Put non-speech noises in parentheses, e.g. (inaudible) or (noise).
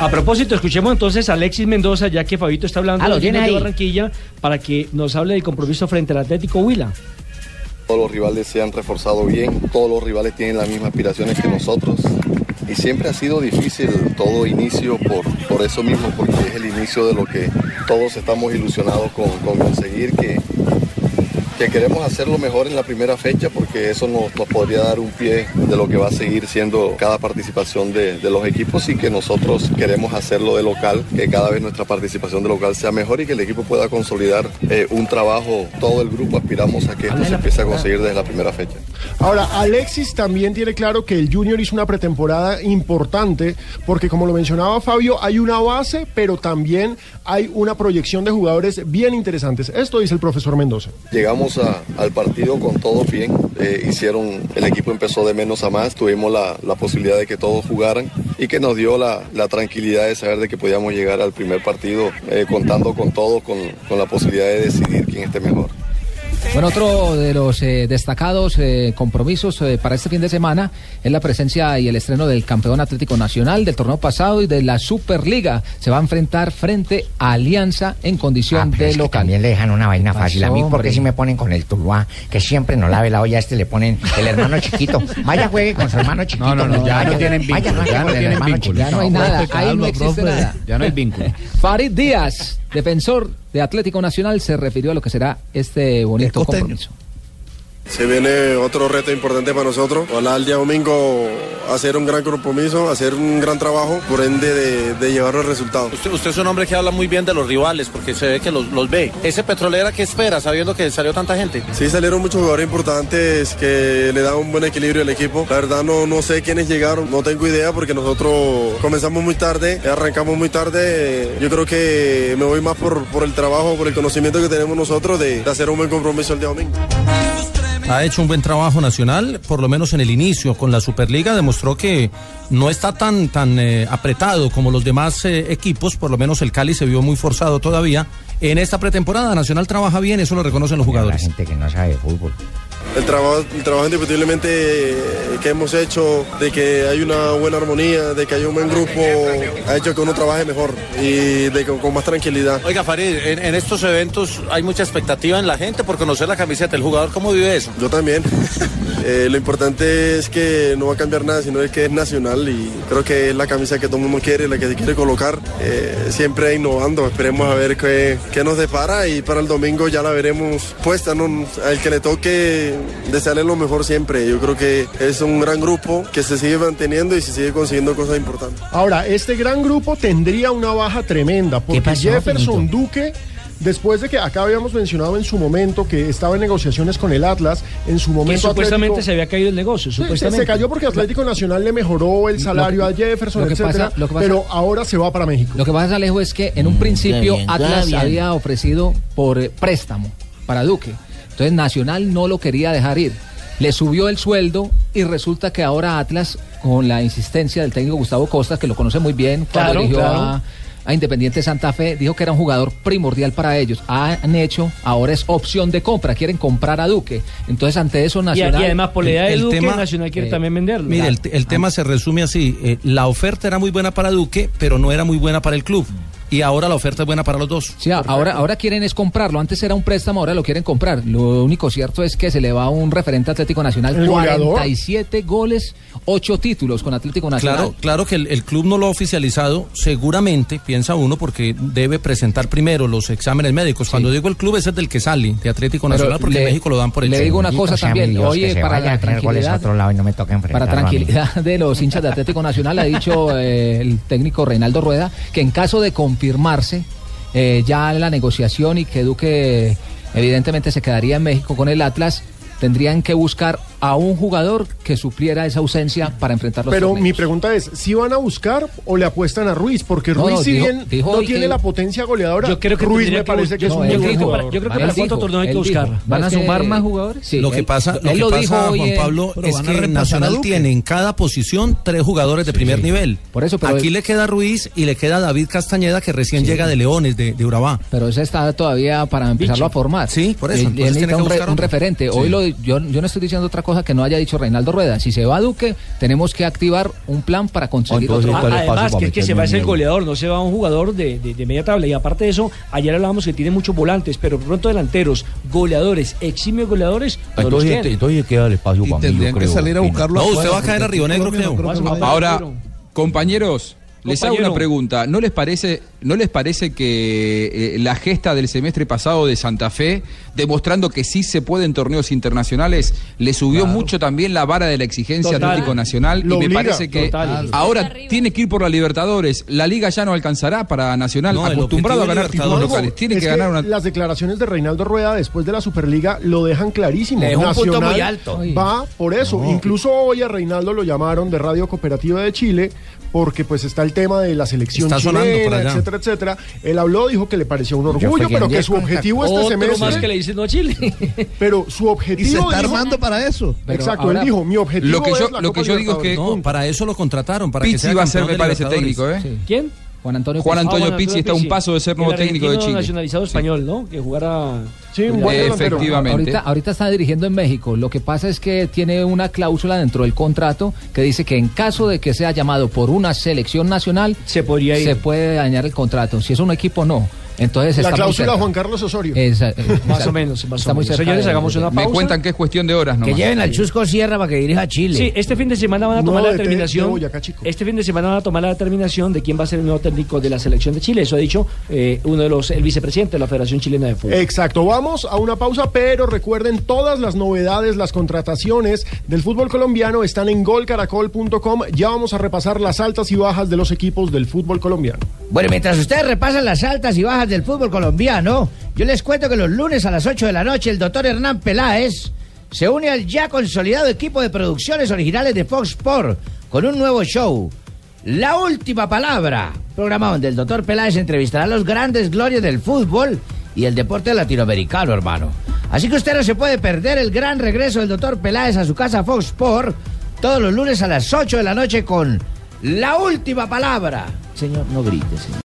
A propósito, escuchemos entonces a Alexis Mendoza, ya que Fabito está hablando Ah, de. Barranquilla, para que nos hable del compromiso frente al Atlético Huila. Todos los rivales se han reforzado bien, todos los rivales tienen las mismas aspiraciones que nosotros. Y siempre ha sido difícil todo inicio por, por eso mismo, porque es el inicio de lo que todos estamos ilusionados con, con conseguir, que, que queremos hacerlo mejor en la primera fecha, porque eso nos, nos podría dar un pie de lo que va a seguir siendo cada participación de, de los equipos y que nosotros queremos hacerlo de local, que cada vez nuestra participación de local sea mejor y que el equipo pueda consolidar eh, un trabajo, todo el grupo aspiramos a que esto se empiece a conseguir desde la primera fecha. Ahora, Alexis también tiene claro que el Junior hizo una pretemporada importante porque, como lo mencionaba Fabio, hay una base, pero también hay una proyección de jugadores bien interesantes. Esto dice el profesor Mendoza. Llegamos al partido con todos bien, eh, hicieron, el equipo empezó de menos a más, tuvimos la, la posibilidad de que todos jugaran y que nos dio la, la tranquilidad de saber de que podíamos llegar al primer partido eh, contando con todos, con, con la posibilidad de decidir quién esté mejor. Bueno, otro de los eh, destacados eh, compromisos eh, para este fin de semana es la presencia y el estreno del campeón Atlético Nacional del torneo pasado y de la Superliga. Se va a enfrentar frente a Alianza en condición Ah, pero de es que local. también le dejan una vaina ¿Qué fácil. A mí, porque hombre? si me ponen con el Tuluá, que siempre no lave la olla, a este le ponen el hermano chiquito. Vaya, juegue con su hermano chiquito. No, no, no, ya no tienen vínculo, vaya ya no tienen vínculo. Ya no hay nada, ahí no existe nada. ya no hay vínculo. Farid Díaz, defensor de Atlético Nacional, se refirió a lo que será este bonito compromiso. Se viene otro reto importante para nosotros. Ojalá el día domingo hacer un gran compromiso, hacer un gran trabajo, por ende de, de llevar los resultados. Usted, usted es un hombre que habla muy bien de los rivales porque se ve que los, los ve. ¿Ese petrolera qué espera sabiendo que salió tanta gente? Sí, salieron muchos jugadores importantes que le dan un buen equilibrio al equipo. La verdad no, no sé quiénes llegaron, no tengo idea porque nosotros comenzamos muy tarde, arrancamos muy tarde. Yo creo que me voy más por, por el trabajo, por el conocimiento que tenemos nosotros de, de hacer un buen compromiso el día domingo. Ha hecho un buen trabajo nacional, por lo menos en el inicio con la Superliga, demostró que no está tan, tan eh, apretado como los demás eh, equipos, por lo menos el Cali se vio muy forzado todavía. En esta pretemporada Nacional trabaja bien, eso lo reconocen los jugadores. La gente que no sabe de fútbol. El trabajo, el trabajo indiscutiblemente que hemos hecho, de que hay una buena armonía, de que hay un buen grupo, ha hecho que uno trabaje mejor y de que, con más tranquilidad. Oiga, Farid, en, en estos eventos hay mucha expectativa en la gente por conocer la camiseta. ¿El jugador cómo vive eso? Yo también. (laughs) Eh, lo importante es que no va a cambiar nada, sino es que es nacional y creo que es la camisa que todo el mundo quiere, la que se quiere colocar, eh, siempre innovando. Esperemos a ver qué, qué nos depara y para el domingo ya la veremos puesta. ¿no? Al que le toque desearle lo mejor siempre. Yo creo que es un gran grupo que se sigue manteniendo y se sigue consiguiendo cosas importantes. Ahora, este gran grupo tendría una baja tremenda porque pasó, Jefferson? Duque, después de que acá habíamos mencionado en su momento que estaba en negociaciones con el Atlas, en su Que momento supuestamente Atlético- se había caído el negocio, se, supuestamente. se cayó porque Atlético Nacional le mejoró el salario a Jefferson, lo que etcétera, pasa- lo que pasa- pero ahora se va para México. Lo que pasa, Alejo, es que en un principio bien, Atlas bien. había ofrecido por eh, préstamo para Duque. Entonces Nacional no lo quería dejar ir. Le subió el sueldo y resulta que ahora Atlas, con la insistencia del técnico Gustavo Costa, que lo conoce muy bien, cuando Claro, dirigió claro. a, a Independiente Santa Fe, dijo que era un jugador primordial para ellos. Han hecho, ahora es opción de compra, quieren comprar a Duque. Entonces ante eso Nacional... y además, por la edad de el Duque, tema- Nacional quiere eh, también venderlo. Mire, el, el tema se resume así. eh, la oferta era muy buena para Duque, pero no era muy buena para el club. Y ahora la oferta es buena para los dos. Sí, ahora, ahora quieren es comprarlo. Antes era un préstamo, ahora lo quieren comprar. Lo único cierto es que se le va a un referente Atlético Nacional. ¿El goleador? 47 goles, 8 títulos con Atlético Nacional. Claro, claro que el, el club no lo ha oficializado, seguramente, piensa uno, porque debe presentar primero los exámenes médicos. Cuando digo el club, ese es del que sale, de Atlético Pero Nacional, porque le- en México lo dan por el le digo una cosa también. Oye, para la tranquilidad- otro lado y no me toca Para tranquilidad de los hinchas de Atlético Nacional, ha dicho eh, el técnico Reinaldo Rueda que en caso de confirmarse eh, ya la negociación y que Duque evidentemente se quedaría en México con el Atlas, tendrían que buscar a un jugador que supliera esa ausencia para enfrentar los Pero mi pregunta es, ¿si van a buscar o le apuestan a Ruiz? Porque No, Ruiz, no, si dijo- bien dijo no tiene que- la potencia goleadora, Yo creo que Ruiz me que parece que es un buen que para- jugador. yo creo que para cuánto torneo hay que buscar. dijo. ¿Van a Es que- sumar más jugadores? Sí, lo que él- pasa, lo él que lo pasa, dijo hoy Juan Pablo, es que Nacional tiene en cada posición tres jugadores de primer nivel. Por eso, pero- Aquí le queda Ruiz y le queda David Castañeda, que recién llega de Leones, de, de Urabá. Pero ese está todavía para empezarlo a formar. Sí, por eso, Él- necesita que un, referente. Hoy lo, yo, yo no estoy diciendo otra cosa. Cosa que no haya dicho Reinaldo Rueda. Si se va Duque, tenemos que activar un plan para conseguir Ah, otro. además, que es que se va a ser el goleador, no se va a un jugador de, de- de media tabla. Y aparte de eso, ayer hablábamos que tiene muchos volantes, pero pronto delanteros, goleadores, eximios goleadores, no los Entonces, tiene. entonces queda el espacio para mí, yo que creo, salir a buscarlo No, usted va a caer a Río Negro, creo. Ahora, Compañero. compañeros, les hago una pregunta. ¿No les parece, no les parece que eh, la gesta del semestre pasado de Santa Fe, demostrando que sí se puede en torneos internacionales, le subió mucho también la vara de la exigencia Total. Atlético Nacional? Lo y me obliga, parece que total. ahora tiene que ir por la Libertadores. La liga ya no alcanzará para Nacional, No, acostumbrado a ganar títulos locales. Tiene Es que ganar una. Las declaraciones de Reinaldo Rueda después de la Superliga lo dejan clarísimo. Le dejó un punto Nacional muy alto. Va por eso. Incluso hoy a Reinaldo lo llamaron de Radio Cooperativa de Chile porque pues está el tema de la selección Está chilena, etcétera, etcétera. Él habló, dijo que le pareció un orgullo, pero que su objetivo este semestre, que dicen no a Chile. (laughs) pero su Y se objetivo está dijo- armando para eso. Pero Exacto, ahora- él dijo, mi objetivo Lo que yo- es la lo que yo digo es que- No, para eso lo contrataron, para que Pizzi sea va a ser, me parece, técnico, ¿eh? ¿Quién? Juan Antonio Juan Pizzi. Antonio Ah, bueno, Pizzi está a un paso de ser nuevo El técnico de Chile. nacionalizado español, ¿no? Que jugara... Sí, un buen. Efectivamente. Ahorita, ahorita está dirigiendo en México. Lo que pasa es que tiene una cláusula dentro del contrato que dice que en caso de que sea llamado por una selección nacional, Se podría ir. se puede dañar el contrato. Si es un equipo, no. Entonces La está muy cláusula. Juan Carlos Osorio. Esa- Más esa- o menos, más está o muy menos. cerca Señores, de- hagamos una Me pausa. cuentan que es cuestión de horas Que nomás. lleven al Chusco Sierra para que dirija a Chile. Sí, este fin de semana van a tomar la de determinación. Boyacá Chico. Este fin de semana van a tomar la determinación de quién va a ser el nuevo técnico de la selección de Chile. Eso ha dicho eh, uno de los, el vicepresidente de la Federación Chilena de Fútbol. Exacto, vamos a una pausa, pero recuerden todas las novedades, las contrataciones del fútbol colombiano están en golcaracol.com. Ya vamos a repasar las altas y bajas de los equipos del fútbol colombiano. Bueno, mientras ustedes repasan las altas y bajas del fútbol colombiano, yo les cuento que los lunes a las 8 de la noche el doctor Hernán Peláez se une al ya consolidado equipo de producciones originales de Fox Sport con un nuevo show. La última palabra, programa donde el doctor Peláez entrevistará a los grandes glorias del fútbol y el deporte latinoamericano, hermano. Así que usted no se puede perder el gran regreso del doctor Peláez a su casa Fox Sport todos los lunes a las 8 de la noche con La última palabra. Señor, no grite, señor.